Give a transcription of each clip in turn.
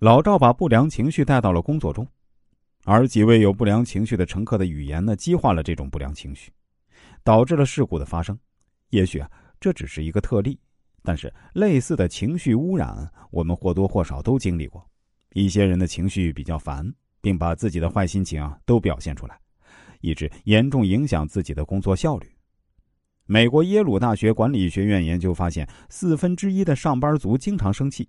老赵把不良情绪带到了工作中，而几位有不良情绪的乘客的语言呢，激化了这种不良情绪，导致了事故的发生。也许啊，这只是一个特例，但是类似的情绪污染，我们或多或少都经历过。一些人的情绪比较烦，并把自己的坏心情啊都表现出来，以致严重影响自己的工作效率。美国耶鲁大学管理学院研究发现，四分之一的上班族经常生气。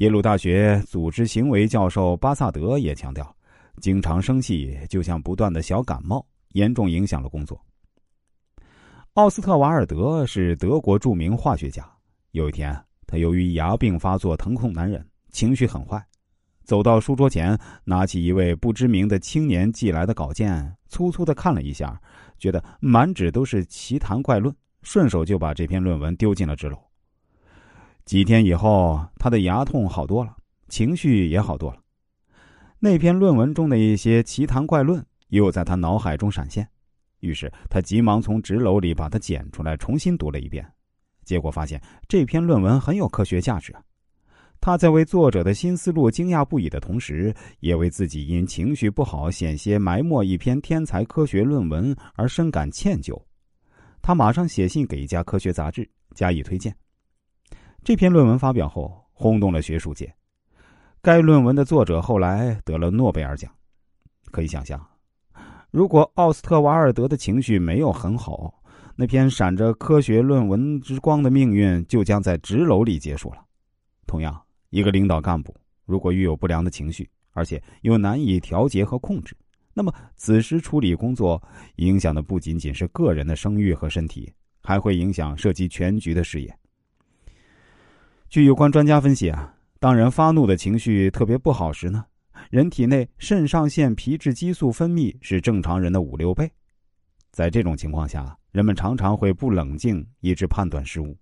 耶鲁大学组织行为教授巴萨德也强调，经常生气就像不断的小感冒，严重影响了工作。奥斯特瓦尔德是德国著名化学家。有一天，他由于牙病发作疼痛难忍，情绪很坏，走到书桌前，拿起一位不知名的青年寄来的稿件，粗粗的看了一下，觉得满纸都是奇谈怪论，顺手就把这篇论文丢进了纸篓。几天以后，他的牙痛好多了，情绪也好多了。那篇论文中的一些奇谈怪论又在他脑海中闪现，于是他急忙从纸篓里把它捡出来，重新读了一遍。结果发现这篇论文很有科学价值。他在为作者的新思路惊讶不已的同时，也为自己因情绪不好险些埋没一篇天才科学论文而深感歉疚。他马上写信给一家科学杂志加以推荐。这篇论文发表后，轰动了学术界。该论文的作者后来得了诺贝尔奖。可以想象，如果奥斯特瓦尔德的情绪没有很好，那篇闪着科学论文之光的命运就将在纸篓里结束了。同样，一个领导干部如果遇有不良的情绪，而且又难以调节和控制，那么此时处理工作，影响的不仅仅是个人的声誉和身体，还会影响涉及全局的事业。据有关专家分析啊，当人发怒的情绪特别不好时呢，人体内肾上腺皮质激素分泌是正常人的五六倍。在这种情况下，人们常常会不冷静，以致判断失误。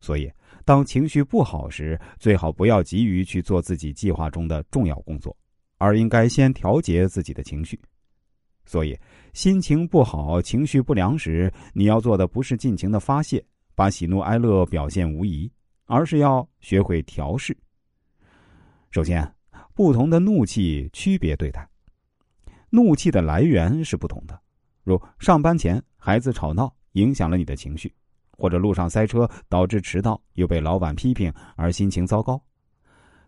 所以，当情绪不好时，最好不要急于去做自己计划中的重要工作，而应该先调节自己的情绪。所以，心情不好、情绪不良时，你要做的不是尽情的发泄，把喜怒哀乐表现无疑。而是要学会调试。首先，不同的怒气区别对待，怒气的来源是不同的。如上班前孩子吵闹影响了你的情绪，或者路上塞车导致迟到又被老板批评而心情糟糕，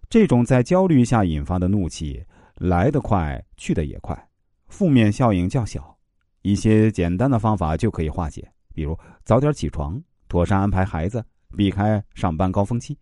这种在焦虑下引发的怒气来得快去得也快，负面效应较小。一些简单的方法就可以化解，比如早点起床，妥善安排孩子。避开上班高峰期。